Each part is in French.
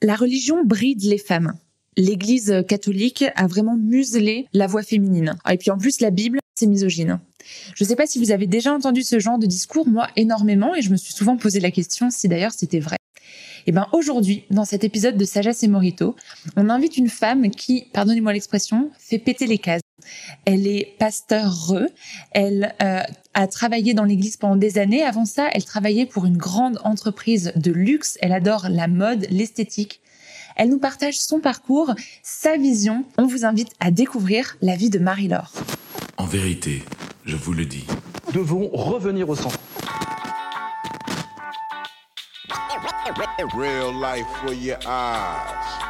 La religion bride les femmes. L'Église catholique a vraiment muselé la voix féminine. Ah, et puis en plus, la Bible, c'est misogyne. Je ne sais pas si vous avez déjà entendu ce genre de discours, moi énormément, et je me suis souvent posé la question si d'ailleurs c'était vrai. Et eh ben aujourd'hui, dans cet épisode de Sagesse et Morito, on invite une femme qui, pardonnez-moi l'expression, fait péter les cases. Elle est pasteur elle euh, a travaillé dans l'église pendant des années. Avant ça, elle travaillait pour une grande entreprise de luxe. Elle adore la mode, l'esthétique. Elle nous partage son parcours, sa vision. On vous invite à découvrir la vie de Marie-Laure. En vérité, je vous le dis. Nous devons revenir au centre. Real life for your eyes.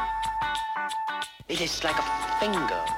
It is like a finger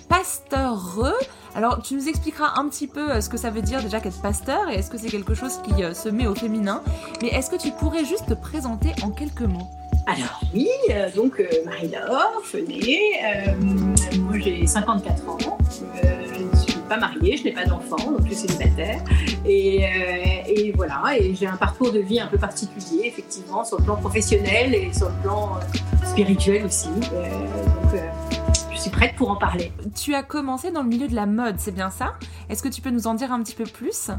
pasteur. Alors, tu nous expliqueras un petit peu euh, ce que ça veut dire déjà qu'être pasteur et est-ce que c'est quelque chose qui euh, se met au féminin. Mais est-ce que tu pourrais juste te présenter en quelques mots? Alors oui, donc Marie-Laure Fenet, moi j'ai 54 ans, je ne suis pas mariée, je n'ai pas d'enfant, donc je suis célibataire. Et, et voilà, et j'ai un parcours de vie un peu particulier, effectivement, sur le plan professionnel et sur le plan spirituel aussi. donc suis prête pour en parler. Tu as commencé dans le milieu de la mode, c'est bien ça? Est-ce que tu peux nous en dire un petit peu plus?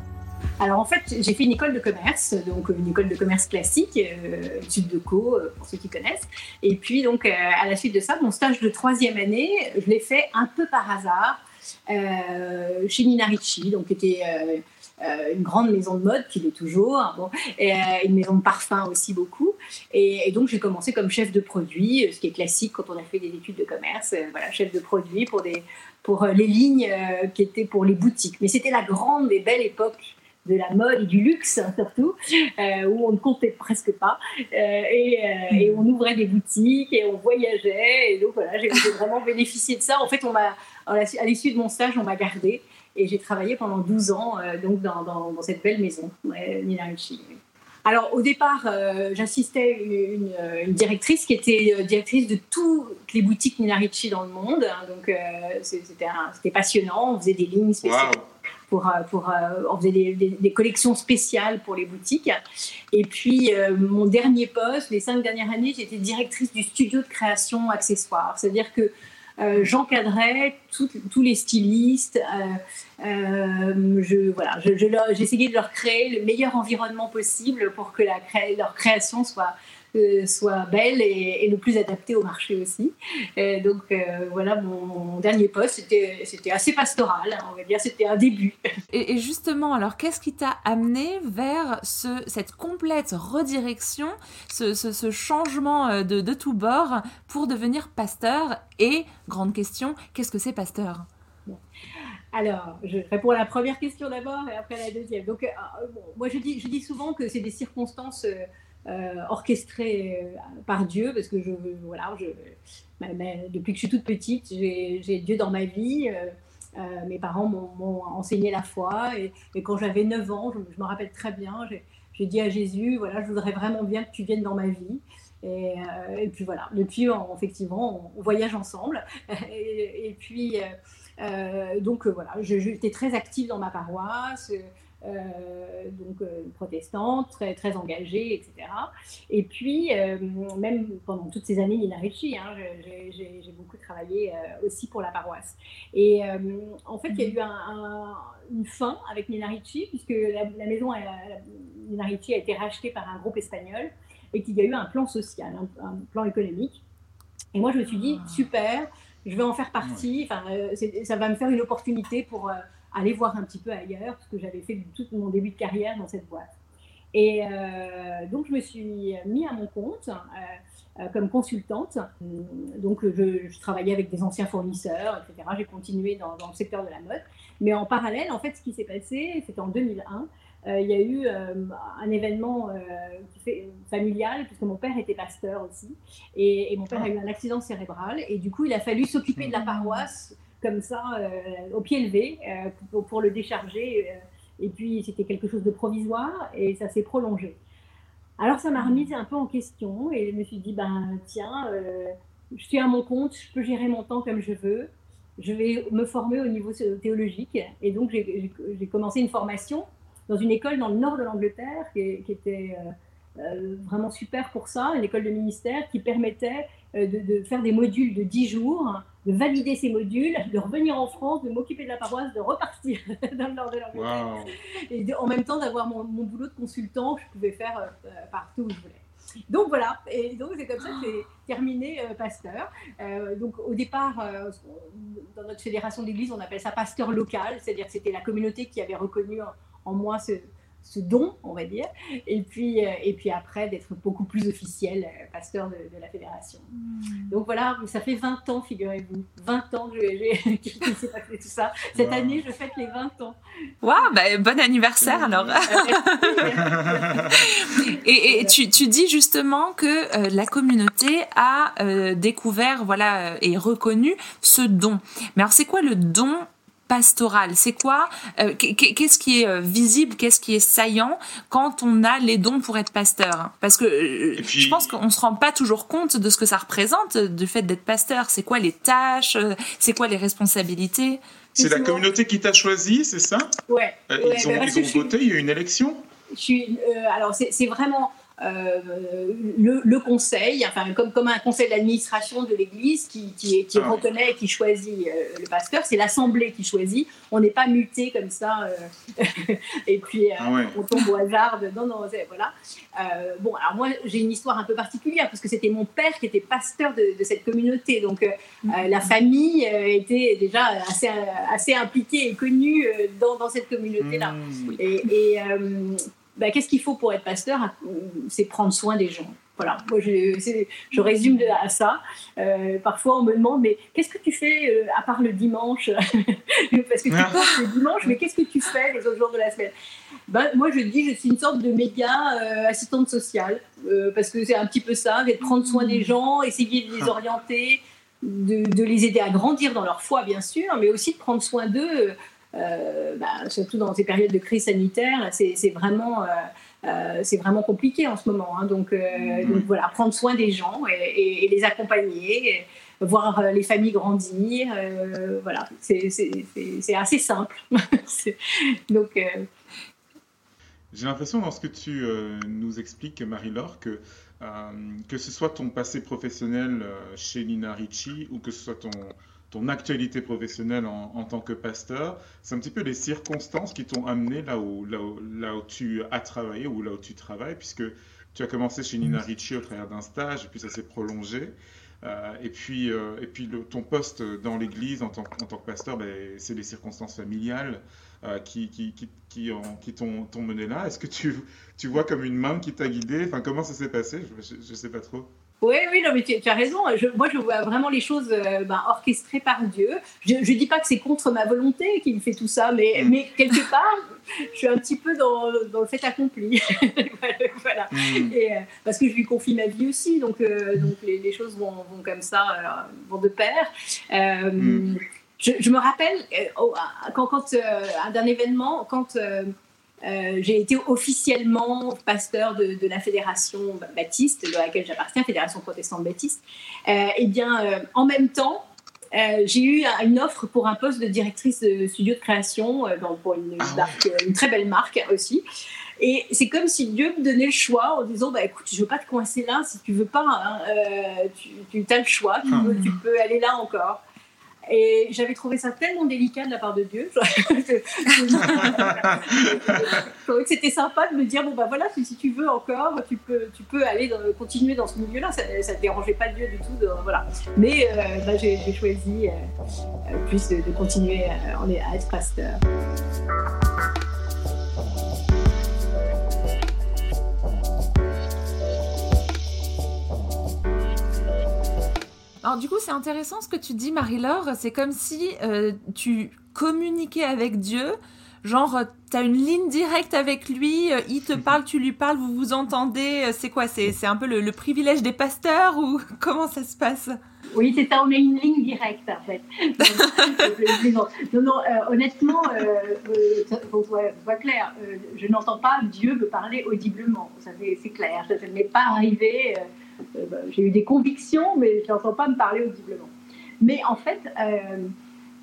Alors en fait, j'ai fait une école de commerce, donc une école de commerce classique, euh, Sud de Co, euh, pour ceux qui connaissent. Et puis donc euh, à la suite de ça, mon stage de troisième année, je l'ai fait un peu par hasard euh, chez Nina Ricci, donc qui était euh, une grande maison de mode, qui l'est toujours, hein, et, euh, une maison de parfum aussi beaucoup. Et, donc j'ai commencé comme chef de produit, ce qui est classique quand on a fait des études de commerce, euh, voilà, chef de produit pour, des, pour les lignes qui étaient pour les boutiques. Mais c'était la grande et belle époque de la mode et du luxe hein, surtout, où on ne comptait presque pas. et, on ouvrait des boutiques et on voyageait. Et donc voilà, j'ai vraiment bénéficié de ça. En fait, on m'a, à l'issue de mon stage, on m'a gardé. Et j'ai travaillé pendant 12 ans euh, donc dans, dans, cette belle maison, Nina Ricci. Alors au départ, euh, j'assistais une, une, directrice qui était euh, directrice de toutes les boutiques Nina Ricci dans le monde. Hein, donc c'était passionnant. On faisait des lignes spéciales. Pour, pour, on faisait des, des, collections spéciales pour les boutiques. Et puis, mon dernier poste, les cinq dernières années, j'étais directrice du studio de création accessoire. C'est-à-dire que euh, j'encadrais tous les stylistes. Euh, euh, j'essayais de leur créer le meilleur environnement possible pour que leur création soit soit belle et, le plus adaptée au marché aussi. donc voilà, mon, dernier poste, c'était assez pastoral, hein, on va dire, c'était un début. Et, justement, alors qu'est-ce qui t'a amené vers ce, cette complète redirection, ce, ce, changement de, de tout bord pour devenir pasteur? Et, grande question, qu'est-ce que c'est pasteur? Alors, je réponds à la première question d'abord et après la deuxième. Donc, bon, moi, je dis, je dis souvent que c'est des circonstances euh, orchestré euh, par Dieu, parce que je, voilà, je, depuis que je suis toute petite, j'ai Dieu dans ma vie. Euh, mes parents m'ont enseigné la foi et, quand j'avais 9 ans, je, me rappelle très bien, j'ai dit à Jésus, voilà, je voudrais vraiment bien que tu viennes dans ma vie. Et, puis voilà, depuis, effectivement, on, voyage ensemble. et, puis, donc voilà, j'étais très active dans ma paroisse. Euh, donc euh, protestante, très, très engagée, etc. Et puis, euh, même pendant toutes ces années, Nina Ricci, hein, j'ai beaucoup travaillé aussi pour la paroisse. Et en fait, il y a eu un, une fin avec Nina Ricci, puisque la, maison Nina Ricci a été rachetée par un groupe espagnol et qu'il y a eu un plan social, un, plan économique. Et moi, je me suis dit, ah. super, je vais en faire partie, enfin, ça va me faire une opportunité pour aller voir un petit peu ailleurs, parce que j'avais fait tout mon début de carrière dans cette boîte. Et euh, donc, je me suis mis à mon compte euh, euh, comme consultante. Donc, je, travaillais avec des anciens fournisseurs, etc. J'ai continué dans, le secteur de la mode. Mais en parallèle, en fait, ce qui s'est passé, c'était en 2001. Euh, il y a eu euh, un événement euh, familial, puisque mon père était pasteur aussi, et, mon père a eu un accident cérébral, et du coup, il a fallu s'occuper de la paroisse comme ça, au pied levé, pour, pour, le décharger. et puis, c'était quelque chose de provisoire, et ça s'est prolongé. Alors, ça m'a remise un peu en question, et je me suis dit, ben tiens, je suis à mon compte, je peux gérer mon temps comme je veux je vais me former au niveau théologique. Et donc, j'ai commencé une formation dans une école dans le nord de l'Angleterre qui, était euh, euh, vraiment super pour ça, une école de ministère qui permettait euh, de, faire des modules de 10 jours, de valider ces modules, de revenir en France, de m'occuper de la paroisse, de repartir dans le nord de l'Angleterre. Et en même temps d'avoir mon, boulot de consultant que je pouvais faire partout où je voulais. Donc voilà, et donc c'est comme ça que j'ai terminé pasteur. donc au départ, dans notre fédération d'église, on appelle ça pasteur local, c'est-à-dire que c'était la communauté qui avait reconnu en moi ce, ce don, on va dire, et puis, euh, et puis après d'être beaucoup plus officiel euh, pasteur de, la fédération. Hmm. Donc voilà, ça fait 20 ans, figurez-vous, 20 ans que j'ai tout ça. Cette année, je fête les 20 ans. Waouh, bah, bon anniversaire alors. et, et tu, tu, dis justement que euh, la communauté a découvert, voilà, et reconnu ce don. Mais alors, c'est quoi le don pastoral C'est quoi euh, Qu'est-ce qui est euh, visible Qu'est-ce qui est saillant quand on a les dons pour être pasteur? Parce que euh, je pense qu'on se rend pas toujours compte de ce que ça représente du fait d'être pasteur. C'est quoi les tâches C'est quoi les responsabilités? C'est la communauté qui t'a choisi, c'est ça? Ouais. ils ont, ils ont voté. Il y a eu une élection? Je suis, alors c'est vraiment euh, le, conseil, enfin comme, comme un conseil d'administration de l'Église qui, qui, qui ah reconnaît et qui choisit euh, le pasteur, c'est l'Assemblée qui choisit. On n'est pas muté comme ça euh, et puis ah on tombe au hasard. Non, non, voilà. bon, alors moi j'ai une histoire un peu particulière parce que c'était mon père qui était pasteur de, cette communauté, donc la famille était déjà assez, assez impliquée et connue dans, dans cette communauté-là. Mmh. Et, et bah, qu'est-ce qu'il faut pour être pasteur? C'est prendre soin des gens. Voilà, moi je, je résume à ça. Euh, parfois on me demande, mais qu'est-ce que tu fais euh, à part le dimanche? Parce que tu penses le dimanche, mais qu'est-ce que tu fais les autres jours de la semaine? Ben, Moi je dis, je suis une sorte de méga euh, assistante sociale, parce que c'est un petit peu ça, d'être prendre soin des gens, essayer de les orienter, de, de, les aider à grandir dans leur foi, bien sûr, mais aussi de prendre soin d'eux euh, bah, surtout dans ces périodes de crise sanitaire, c'est vraiment, euh, euh, c'est vraiment compliqué en ce moment. Hein. donc, mm-hmm. donc, voilà, prendre soin des gens et, les accompagner. voir les familles grandir, voilà, c'est assez simple. donc, j'ai l'impression dans ce que tu nous expliques, Marie-Laure, que que ce soit ton passé professionnel chez Nina Ricci ou que ce soit ton, ton actualité professionnelle en, tant que pasteur, c'est un petit peu les circonstances qui t'ont amené là où, là, là, où tu as travaillé ou là où tu travailles, puisque tu as commencé chez Nina Ricci au travers d'un stage, et puis ça s'est prolongé. Euh, et puis, euh, et puis le, ton poste dans l'Église en tant, en tant que pasteur, ben, c'est les circonstances familiales euh, qui, qui, qui, qui, qui t'ont mené là. Est-ce que tu, tu vois comme une main qui t'a guidé? Enfin, Comment ça s'est passé? Je ne sais pas trop. Oui, oui, non, mais tu, as raison. moi, je vois vraiment les choses euh, ben, orchestrées par Dieu. Je ne dis pas que c'est contre ma volonté qu'il fait tout ça, mais, mm. mais quelque part, je suis un petit peu dans, dans le fait accompli. voilà. Mm. Et, euh, parce que je lui confie ma vie aussi, donc, euh, donc les, choses vont, vont, comme ça, vont de pair. Mm. Je, je, me rappelle, quand, quand d'un événement, quand euh, j'ai été officiellement pasteur de, la fédération baptiste, de laquelle j'appartiens, Fédération protestante baptiste. Euh, et bien, euh, en même temps, j'ai eu une offre pour un poste de directrice de studio de création dans, pour une, ah une, très belle marque aussi. Et c'est comme si Dieu me donnait le choix en disant bah, écoute, je ne veux pas te coincer là, si tu veux pas, hein, tu, tu as le choix, tu, ah. tu, peux aller là encore. Et j'avais trouvé ça tellement délicat de la part de Dieu. je trouvais que c'était sympa de me dire bon, bah voilà, si tu veux encore, tu peux, tu peux aller continuer dans ce milieu-là. Ça ne dérangeait pas Dieu du tout. De, voilà. Mais euh, bah, j'ai choisi euh, plus de, continuer à, à être pasteur. Alors du coup, c'est intéressant ce que tu dis, Marie-Laure. C'est comme si euh, tu communiquais avec Dieu Genre, t'as une ligne directe avec lui, euh, il te parle, tu lui parles, vous vous entendez. euh, C'est quoi? C'est un peu le, le privilège des pasteurs ou comment ça se passe? Oui, c'est ça, on a une ligne directe en fait. Non, non, honnêtement, faut soit clair, je n'entends pas Dieu me parler audiblement. Ça, c'est c'est clair, ça, ça ne m'est pas arrivé. Euh, bah, J'ai eu des convictions, mais je n'entends pas me parler audiblement. Mais en fait, euh,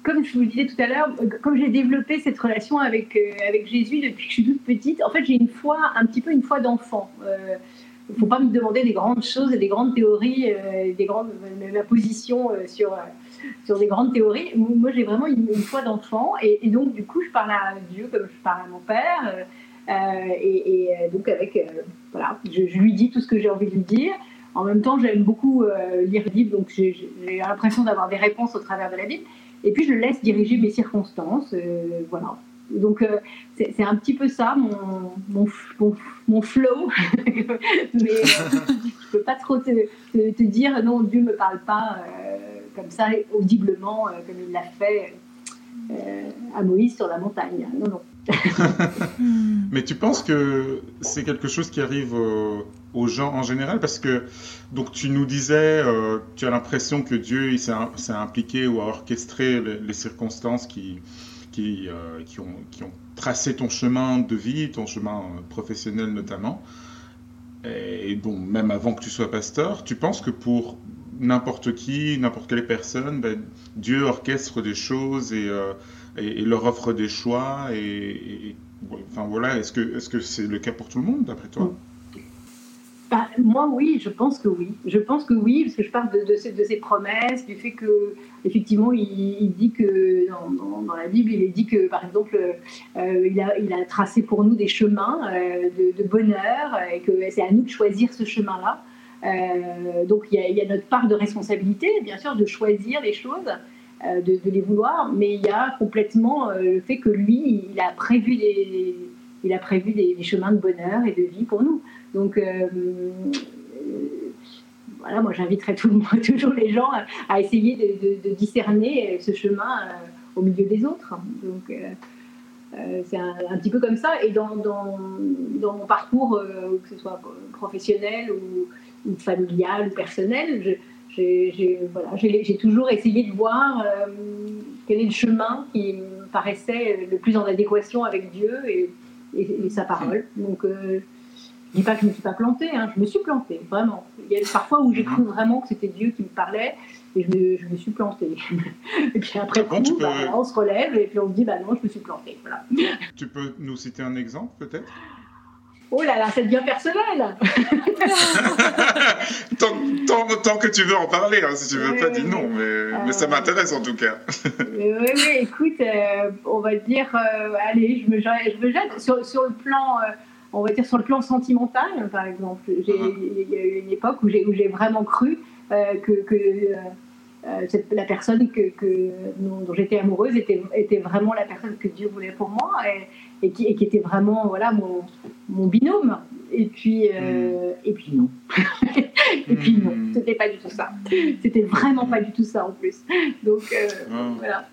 comme je vous le disais tout à l'heure, euh, comme j'ai développé cette relation avec, Jésus depuis que je suis toute petite, en fait, j'ai une foi, un petit peu une foi d'enfant. Il ne faut pas me demander des grandes choses et des grandes théories, des grandes, ma position sur, sur des grandes théories. Moi, j'ai vraiment une, foi d'enfant. Et, donc, du coup, je parle à Dieu comme je parle à mon père. et, donc, avec. voilà, je lui dis tout ce que j'ai envie de lui dire. En même temps, j'aime beaucoup euh, lire la Bible, donc j'ai l'impression d'avoir des réponses au travers de la Bible. Et puis, je laisse diriger mes circonstances. euh, voilà. Donc, euh, c'est un petit peu ça, mon, mon, flow. Mais je peux pas trop te, te- dire non, Dieu me parle pas comme ça, audiblement, comme il l'a fait à Moïse sur la montagne. Non, non. Mais tu penses que c'est quelque chose qui arrive euh, aux gens en général? Parce que donc tu nous disais, euh, tu as l'impression que Dieu s'est im- s'est impliqué ou a orchestré les, circonstances qui, euh, qui, ont, tracé ton chemin de vie, ton chemin professionnel notamment. Et bon, même avant que tu sois pasteur, tu penses que pour n'importe qui, n'importe quelle personne, ben, Dieu orchestre des choses et, et, leur offre des choix et, Enfin voilà, est-ce que est-ce que c'est le cas pour tout le monde d'après toi? Bah, moi, oui, je pense que oui. Je pense que oui, parce que je parle de, de, ces, promesses, du fait que, effectivement, il, dit que, dans, la Bible, il est dit que, par exemple, euh, il, a, tracé pour nous des chemins euh, de, bonheur et que c'est à nous de choisir ce chemin-là. Euh, donc, il y, a, notre part de responsabilité, bien sûr, de choisir les choses, euh, de, de les vouloir, mais il y a complètement euh, le fait que lui, il a prévu des, il a prévu des, chemins de bonheur et de vie pour nous. Donc, euh, euh, voilà, moi monde, toujours les gens à, essayer de, discerner ce chemin euh, au milieu des autres. Donc, euh, euh, c'est un, petit peu comme ça. Et dans, dans, mon parcours, euh, que ce soit professionnel ou, familial ou personnel, j'ai voilà, toujours essayé de voir euh, quel est le chemin qui me paraissait le plus en adéquation avec Dieu et, et- et sa parole. Donc, euh, je dis pas que je me suis pas plantée, hein, je me suis plantée, vraiment. Il y a parfois où j'ai cru vraiment que c'était Dieu qui me parlait et je me, je me suis plantée. et puis après Bon, peux- bah, on se relève et puis on se dit, bah non, je me suis plantée. Voilà. Tu peux nous citer un exemple peut-être? Oh là là, ça devient personnel tant, tant, tant que tu veux en parler, hein, si tu veux Oui, pas oui, dire non, oui. mais, mais ça m'intéresse en tout cas. Oui, oui, écoute, euh, on va dire, euh, allez, je me, jette- je me jette sur, sur le plan, euh, on va dire sur le plan sentimental, par exemple. Mhm. Il y a eu une époque où j'ai vraiment cru que, que cette- la personne que, que- dont, dont j'étais amoureuse était, était vraiment la personne que Dieu voulait pour moi et, et qui, et qui était vraiment voilà, mon, mon binôme. Et puis, euh, et puis non. et puis non, Mhm. c'était pas du tout ça. C'était vraiment pas du tout ça en plus. Donc euh, Ah. voilà.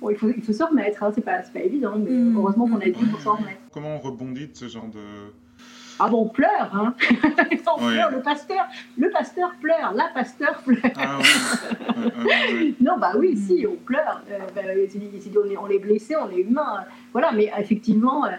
Bon, il, faut, il faut se remettre, hein, c'est pas, c'est pas évident, mais heureusement qu'on a dit pour s'en remettre. Comment on rebondit de ce genre de... Ah bon, on pleure, hein On Ouais. pleure, le pasteur, le pasteur pleure, la pasteur pleure. Ah. Non, bah oui, si, on pleure. Euh, bah, c'est- c'est- on, est, on est blessé, on est humain. Voilà, mais effectivement, euh,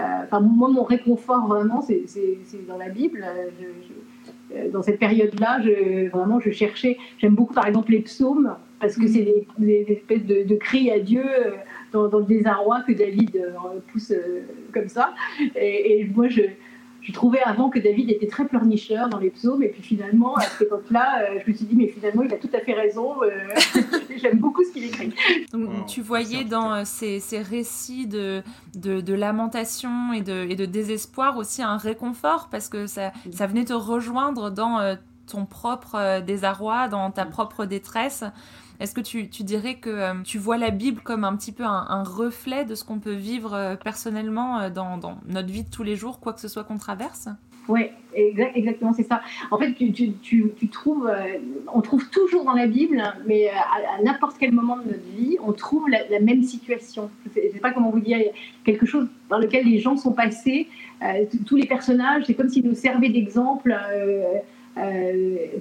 euh, enfin, moi, mon réconfort, vraiment, c'est c'est- c'est dans la Bible. Euh, je- je- dans cette période-là, je, vraiment, je cherchais. J'aime beaucoup, par exemple, les psaumes, parce que c'est des, des espèces de, de cris à Dieu euh, dans, dans le désarroi que David euh, pousse euh, comme ça. Et, et moi, je. Je trouvais avant que David était très pleurnicheur dans les psaumes, et puis finalement, à cette époque-là, euh, je me suis dit, mais finalement, il a tout à fait raison. euh, J'aime beaucoup ce qu'il écrit. Donc, Wow, tu voyais dans euh, ces, ces récits de, de, de lamentation et de, et de désespoir aussi un réconfort parce que ça, ça venait te rejoindre dans ton propre désarroi, dans ta propre détresse. Est-ce que tu, tu dirais que euh, tu vois la Bible comme un petit peu un, reflet de ce qu'on peut vivre euh, personnellement euh, dans, notre vie de tous les jours, quoi que ce soit qu'on traverse? Oui, exactement, c'est ça. En fait, tu, tu, tu, trouves, on trouve toujours dans la Bible, mais à, n'importe quel moment de notre vie, on trouve la, même situation. Je ne sais pas comment vous dire, quelque chose dans lequel les gens sont passés. Tous les personnages, c'est comme s'ils nous servaient d'exemple.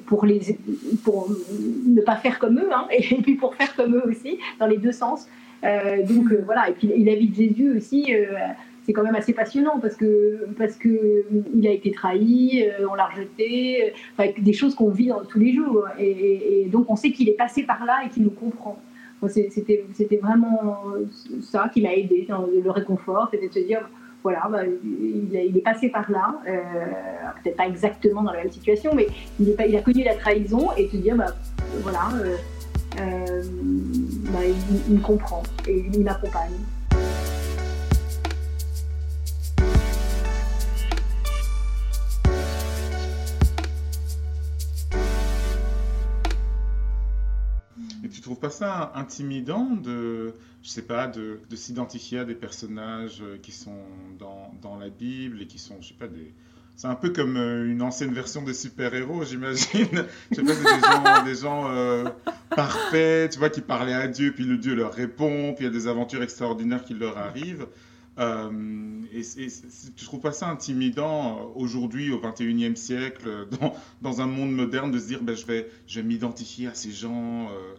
Pour, les, pour ne pas faire comme eux, hein, et puis pour faire comme eux aussi, dans les deux sens. donc voilà, et puis la vie de Jésus aussi, c'est quand même assez passionnant parce que parce que il a été trahi, euh, on l'a rejeté, enfin, des choses qu'on vit dans, tous les jours. Et, donc on sait qu'il est passé par là et qu'il nous comprend. C'était c'était vraiment ça qui m'a aidé le réconfort, c'était de se dire voilà, bah, il, est passé par là, euh, peut-être pas exactement dans la même situation, mais il, a connu la trahison et se dire bah, voilà, euh, bah, il, il me comprend et il m'accompagne. Trouves pas ça intimidant de, je sais pas, de, s'identifier à des personnages euh, qui sont dans, la Bible et qui sont, je sais pas. C'est un peu comme euh, une ancienne version des super-héros, j'imagine. je sais pas, des gens, euh, parfaits, tu vois, qui parlaient à Dieu, puis le Dieu leur répond, puis il y a des aventures extraordinaires qui leur arrivent. et, et, tu trouves pas ça intimidant aujourd'hui, au 21e siècle, dans, un monde moderne, de se dire ben, je vais, je vais m'identifier à ces gens euh,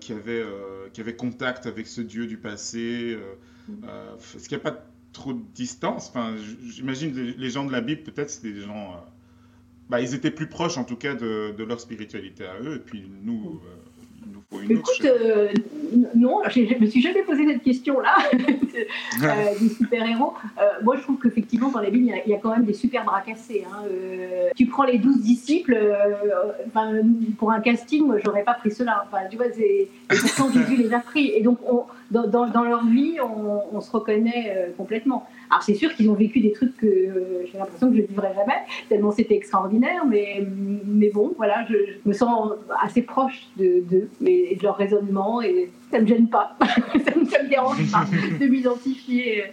qui, avait, euh, qui avait contact avec ce Dieu du passé euh, Est-ce qu'il n'y a pas trop de distance enfin, J'imagine les, les gens de la Bible, peut-être, c'était des gens. Bah, ils étaient plus proches, en tout cas, de, de, leur spiritualité à eux. Et puis nous, Écoute, euh, non, je ne me suis jamais posé cette question-là euh, des super-héros. Euh, moi, je trouve qu'effectivement, dans la Bible, il y, a quand même des super bras cassés. Hein. tu prends les douze disciples, pour un casting, moi, j'aurais pas pris cela. Enfin, tu vois, et pourtant Jésus les a pris. Et donc, on, dans, dans, leur vie, on, on se reconnaît complètement. Alors c'est sûr qu'ils ont vécu des trucs que euh, j'ai l'impression que je ne vivrai jamais, tellement c'était extraordinaire, mais, mais bon, voilà, je, me sens assez proche d'eux de, et de leur raisonnement et ça ne me gêne pas, ça ne me dérange pas de m'identifier.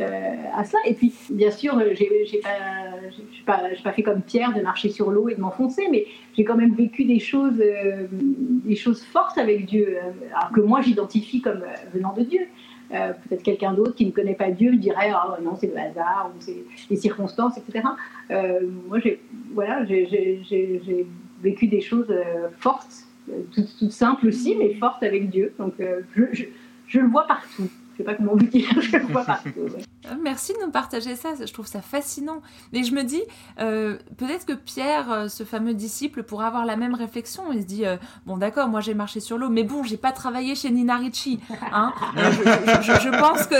Euh, à cela. Et puis, bien sûr, j'ai pas, pas, pas, fait comme Pierre de marcher sur l'eau et de m'enfoncer, mais j'ai quand même vécu des choses, euh, des choses fortes avec Dieu, alors que moi j'identifie comme venant de Dieu. Euh, peut-être quelqu'un d'autre qui ne connaît pas Dieu dirait ah non c'est le hasard ou c'est les circonstances etc. Euh, moi j'ai voilà j'ai vécu des choses euh, fortes, toutes, simples aussi mais fortes avec Dieu. Donc je, je, le vois partout. Sais pas comment vous dire, je vois euh, Merci de nous partager ça, je trouve ça fascinant. Mais je me dis, euh, peut-être que Pierre, euh, ce fameux disciple, pourrait avoir la même réflexion. Il se dit, bon d'accord, moi j'ai marché sur l'eau, mais bon, j'ai pas travaillé chez Nina Ricci. Hein je, pense que,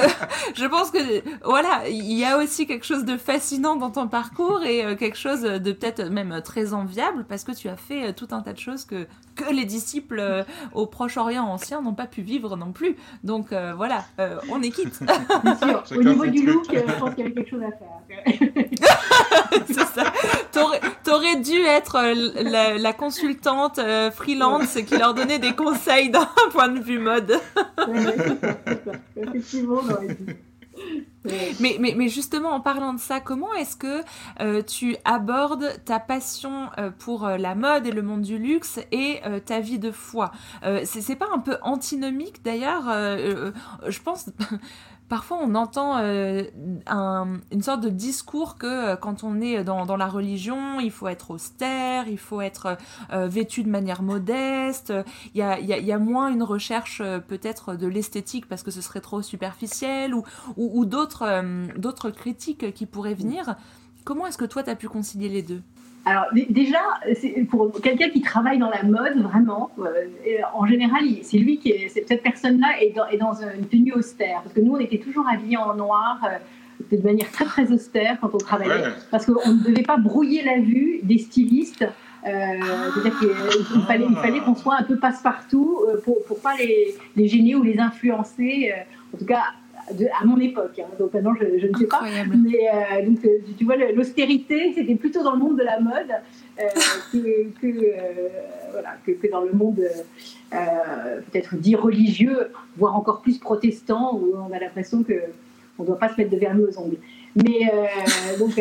je pense que, voilà, il y a aussi quelque chose de fascinant dans ton parcours et quelque chose de peut-être même très enviable parce que tu as fait tout un tas de choses que, que les disciples au Proche-Orient ancien n'ont pas pu vivre non plus. Donc voilà, euh, on est quitte. Au niveau du look, euh, je pense qu'il y avait quelque chose à faire. c'est ça. T'aurais, dû être euh, la, consultante freelance qui leur donnait des conseils d'un point de vue mode. Effectivement, on aurait dû. Mais, mais, mais, justement, en parlant de ça, comment est-ce que euh, tu abordes ta passion euh, pour euh, la mode et le monde du luxe et ta vie de foi? C'est pas un peu antinomique d'ailleurs Je pense parfois on entend euh, une sorte de discours que euh, quand on est dans, la religion, il faut être austère, il faut être euh, vêtu de manière modeste, il y a, moins une recherche peut-être de l'esthétique parce que ce serait trop superficiel ou, ou d'autres critiques qui pourraient venir. Comment est-ce que toi, tu as pu concilier les deux? Alors déjà, pour quelqu'un qui travaille dans la mode, vraiment, euh, en général, c'est lui qui est, cette personne-là est dans, une tenue austère, parce que nous, on était toujours habillés en noir, euh, de manière très très austère quand on travaillait, parce qu'on ne devait pas brouiller la vue des stylistes. Euh, c'est-à-dire qu'il fallait, il fallait qu'on soit un peu passe-partout pour ne pas les, les, gêner ou les influencer. en tout cas, à mon époque. Hein. donc maintenant, je, ne sais pas. Mais euh, donc, euh, tu vois, l'austérité, c'était plutôt dans le monde de la mode euh, que, que, voilà, que, que, dans le monde peut-être dit religieux, voire encore plus protestant, où on a l'impression qu'on ne doit pas se mettre de vernis aux ongles. Mais donc,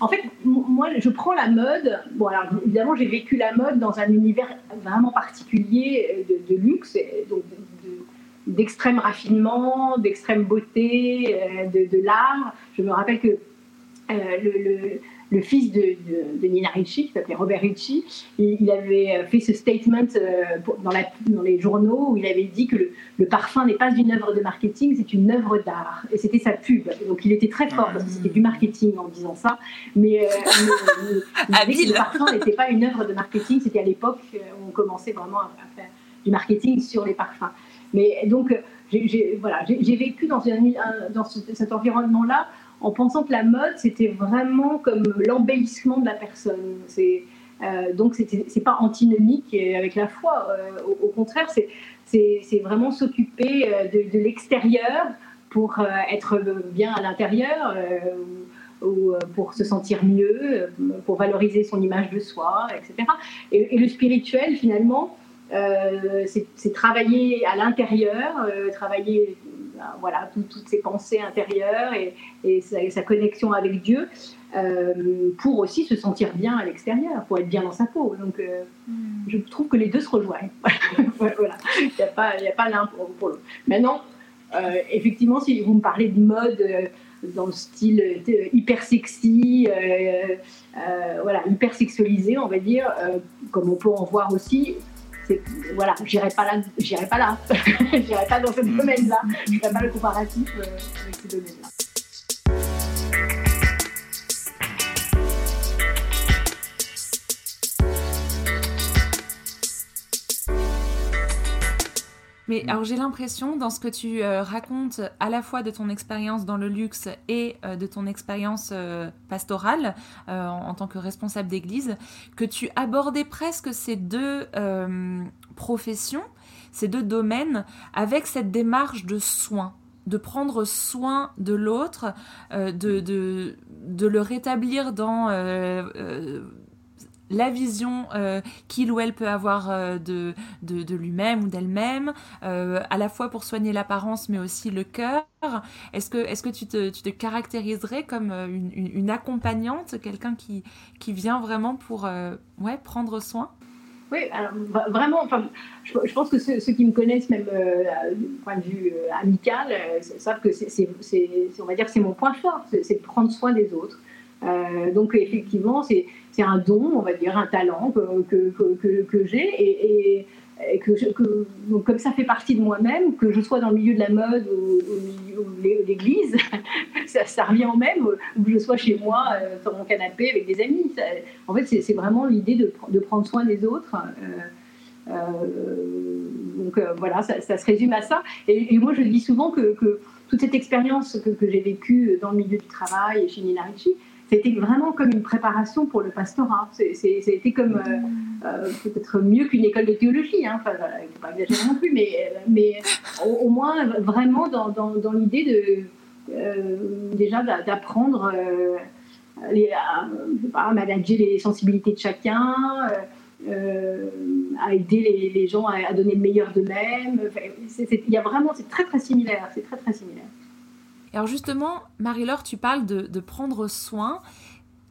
en fait, moi, je prends la mode. Bon, alors évidemment, j'ai vécu la mode dans un univers vraiment particulier de, luxe, donc d'extrême raffinement, d'extrême beauté, de, de l'art. Je me rappelle que le, le fils de, de, Nina Ricci, qui s'appelait Robert Ricci, il, avait euh, fait ce statement euh, dans, la, dans, les journaux où il avait dit que le, parfum n'est pas une œuvre de marketing, c'est une œuvre d'art. Et c'était sa pub. Donc il était très fort parce que c'était du marketing en disant ça. Mais, euh, le parfum n'était pas une œuvre de marketing, c'était à l'époque où on commençait vraiment à, faire du marketing sur les parfums. Mais donc, j'ai voilà, vécu dans, cet environnement-là en pensant que la mode, c'était vraiment comme l'embellissement de la personne. Euh, donc, c'est pas antinomique avec la foi. Euh, au, contraire, c'est vraiment s'occuper euh, de, l'extérieur pour être bien à l'intérieur ou pour se sentir mieux, pour valoriser son image de soi, etc. Et, le spirituel, finalement, c'est travailler à l'intérieur, travailler voilà, toutes ses pensées intérieures et, sa, connexion avec Dieu euh, pour aussi se sentir bien à l'extérieur, pour être bien dans sa peau. Donc, euh, hmm. je trouve que les deux se rejoignent. voilà. Il n'y a pas, pas l'un pour, l'autre. Maintenant, euh, effectivement, si vous me parlez de mode dans le style hyper sexy, voilà, hyper sexualisé, on va dire, comme on peut en voir aussi, voilà, j'irai pas là, j'irai pas là, j'irai pas dans ce mm. domaine-là, je ferai pas le comparatif euh, avec ce domaine-là. Mais alors j'ai l'impression dans ce que tu euh, racontes à la fois de ton expérience dans le luxe et euh, de ton expérience euh, pastorale en, tant que responsable d'église, que tu abordais presque ces deux professions, ces deux domaines avec cette démarche de soin de prendre soin de l'autre, de, de, de, le rétablir dans la vision euh, qu'il ou elle peut avoir euh, de, de, lui-même ou d'elle-même, euh, à la fois pour soigner l'apparence mais aussi le cœur. Est-ce que, est que tu, te, tu te caractériserais comme une, une, accompagnante, quelqu'un qui, qui vient vraiment pour ouais, prendre soin? Oui, vraiment, enfin, je, pense que ceux, qui me connaissent, même du point de vue amical, savent que c'est, on va dire, c'est mon point fort, c'est de prendre soin des autres. Donc effectivement, c'est un don, on va dire, un talent que, que, j'ai. Et, et, que, comme ça fait partie de moi-même, que je sois dans le milieu de la mode ou, l'église, ça, revient au même, ou que je sois chez moi euh, sur mon canapé avec des amis. en fait, c'est vraiment l'idée de, prendre soin des autres. Euh, euh, donc voilà, ça, se résume à ça. Et, moi, je dis souvent que, toute cette expérience que, j'ai vécue dans le milieu du travail chez Nina Ricci, c'était vraiment comme une préparation pour le pastorat. C'était comme euh, euh, peut-être mieux qu'une école de théologie, hein. pas exagérer non plus, mais, mais au, moins vraiment dans, dans, l'idée de euh, déjà d'apprendre à, manager les sensibilités de chacun. à aider les, gens à, à, donner le meilleur d'eux-mêmes. Y a vraiment, c'est très très similaire, c'est très très similaire. Alors justement, Marie-Laure, tu parles de, prendre soin.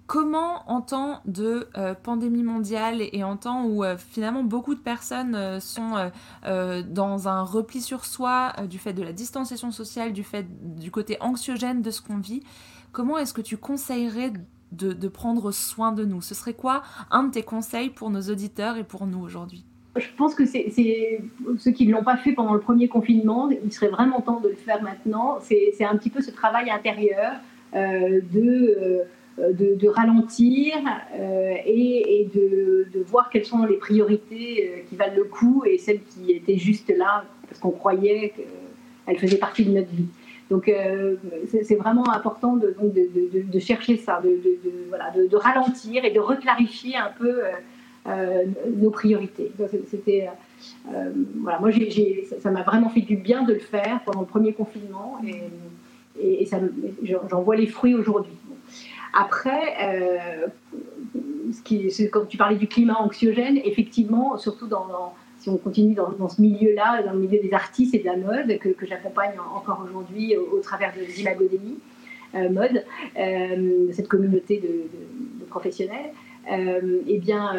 Comment, en temps de euh, pandémie mondiale et en temps où euh, finalement beaucoup de personnes euh, sont dans un repli sur soi du fait de la distanciation sociale, du fait du côté anxiogène de ce qu'on vit, comment est-ce que tu conseillerais de prendre soin de nous? Ce serait quoi un de tes conseils pour nos auditeurs et pour nous aujourd'hui? Je pense que c'est ceux qui ne l'ont pas fait pendant le premier confinement, il serait vraiment temps de le faire maintenant. C'est un petit peu ce travail intérieur euh, de, euh, de, de, ralentir euh, et, de, voir quelles sont les priorités qui valent le coup et celles qui étaient juste là parce qu'on croyait qu'elles faisaient partie de notre vie. Donc c'est vraiment important de, de, chercher ça, de, voilà, de, ralentir et de reclarifier un peu nos priorités. C'était euh, voilà, moi ça m'a vraiment fait du bien de le faire pendant le premier confinement et, et, j'en vois les fruits aujourd'hui. Après, euh, ce qui, quand tu parlais du climat anxiogène, effectivement, surtout dans, si on continue dans, ce milieu-là, dans le milieu des artistes et de la mode, que, j'accompagne encore aujourd'hui au, travers de l'Imagodémie, mode, de cette communauté de, professionnels, eh bien,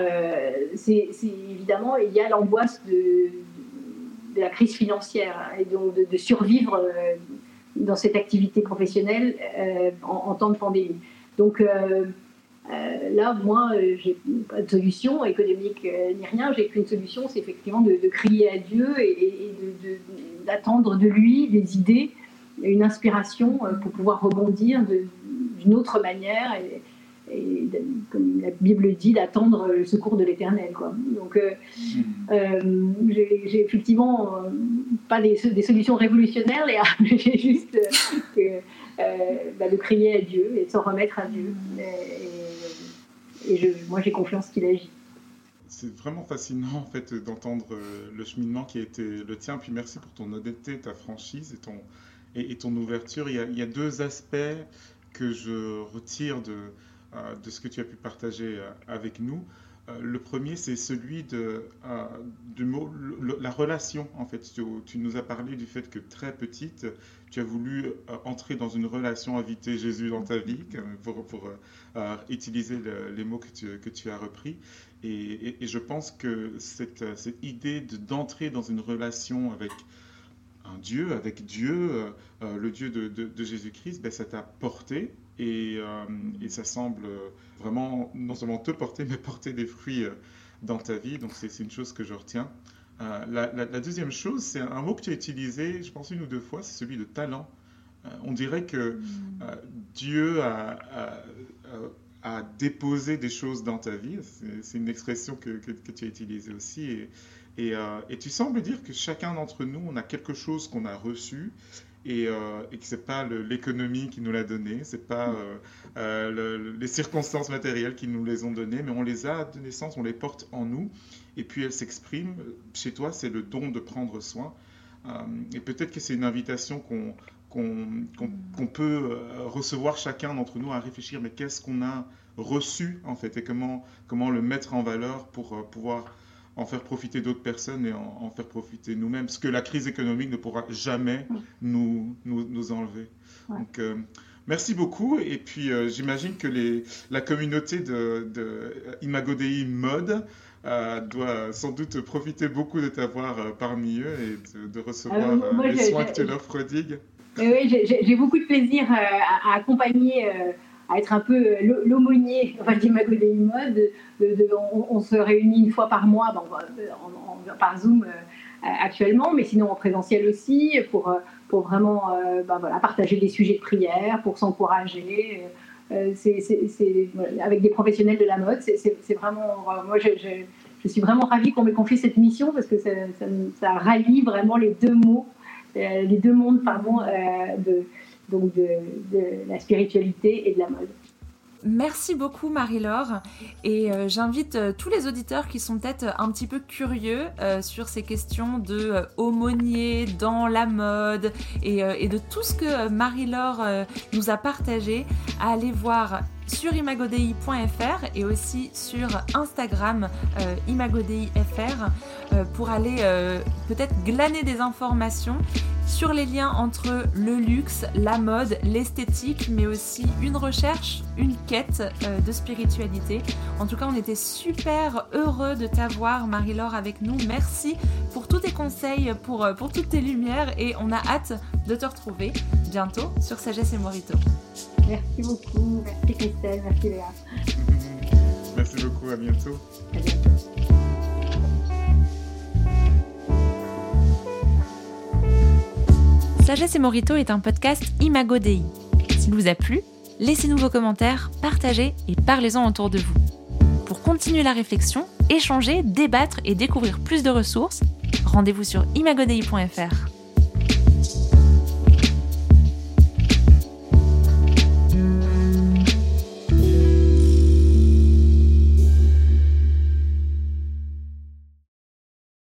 c'est évidemment, il y a l'angoisse de, la crise financière hein, et donc de, survivre dans cette activité professionnelle en, en, temps de pandémie. Donc, euh, là, moi, euh, j'ai pas de solution économique euh, ni rien. J'ai qu'une solution, c'est effectivement de, crier à Dieu et, d'attendre de, lui des idées, une inspiration pour pouvoir rebondir d'une autre manière. Comme la Bible dit, d'attendre le secours de l'Éternel. Donc, hmm. j'ai effectivement pas des, solutions révolutionnaires, Léa. j'ai juste bah, de crier à Dieu et de s'en remettre à Dieu. Et, et moi j'ai confiance qu'il agit. C'est vraiment fascinant en fait d'entendre euh, le cheminement qui a été le tien. Puis merci pour ton honnêteté, ta franchise et ton, et, ton ouverture. Il y, a, deux aspects que je retire de, euh, de ce que tu as pu partager euh, avec nous. Euh, le premier, c'est celui de, euh, la relation, en fait. Tu, nous as parlé du fait que très petite, tu as voulu euh, entrer dans une relation, inviter Jésus dans ta vie, pour, utiliser les mots que tu, as repris. Et, je pense que cette, cette idée d'entrer dans une relation avec un Dieu, avec Dieu, le Dieu de, de, Jésus-Christ, ben, ça t'a porté, et, euh, et, ça semble vraiment non seulement te porter, mais porter des fruits euh, dans ta vie. Donc c'est une chose que je retiens. Euh, la, deuxième chose, c'est un mot que tu as utilisé, je pense une ou deux fois, c'est celui de talent. on dirait que Dieu a, a, déposé des choses dans ta vie. C'est une expression que, que, que, tu as utilisée aussi. Et, et, et, tu sembles dire que chacun d'entre nous, on a quelque chose qu'on a reçu et, euh, et que c'est pas l'économie qui nous l'a donné, c'est pas euh, euh, les circonstances matérielles qui nous les ont données, mais on les a de naissance, on les porte en nous, et puis elles s'expriment. Chez toi, c'est le don de prendre soin, et peut-être que c'est une invitation qu'on peut recevoir chacun d'entre nous à réfléchir, mais qu'est-ce qu'on a reçu en fait, et comment le mettre en valeur pour pouvoir en faire profiter d'autres personnes et en, faire profiter nous-mêmes, ce que la crise économique ne pourra jamais nous, nous, nous enlever. Donc, euh, merci beaucoup. Et puis, euh, j'imagine que les, la communauté de, de Imago Dei Mode euh, doit sans doute profiter beaucoup de t'avoir parmi eux et de, recevoir les soins que tu leur prodigues. Oui, j'ai beaucoup de plaisir à, accompagner être un peu euh, l'aumônier enfin, d'Imago Dei Mode. De, on, se réunit une fois par mois par Zoom euh, actuellement, mais sinon en présentiel aussi, pour, euh, pour vraiment ben, voilà, partager des sujets de prière, pour s'encourager. c'est avec des professionnels de la mode. C'est vraiment. moi, je, je, suis vraiment ravie qu'on m'ait confié cette mission parce que ça, ça, ça, rallie vraiment les deux mots, les deux mondes pardon, de donc de, la spiritualité et de la mode. Merci beaucoup Marie-Laure et euh, j'invite euh, tous les auditeurs qui sont peut-être un petit peu curieux euh, sur ces questions de aumônier dans la mode et, et, de tout ce que Marie-Laure nous a partagé à aller voir sur imagodei.fr et aussi sur Instagram euh, imagodei.fr euh, pour aller euh, peut-être glaner des informations sur les liens entre le luxe, la mode, l'esthétique, mais aussi une recherche, une quête de spiritualité. En tout cas, on était super heureux de t'avoir, Marie-Laure, avec nous. Merci pour tous tes conseils, pour, pour toutes tes lumières et on a hâte de te retrouver bientôt sur Sagesse et Morito. Merci beaucoup. Merci Christelle. Merci Léa. Merci beaucoup. À bientôt. À bientôt. Sagesse et Morito est un podcast Imago Dei. S'il vous a plu, laissez-nous vos commentaires, partagez et parlez-en autour de vous. Pour continuer la réflexion, échanger, débattre et découvrir plus de ressources, rendez-vous sur imagodei.fr.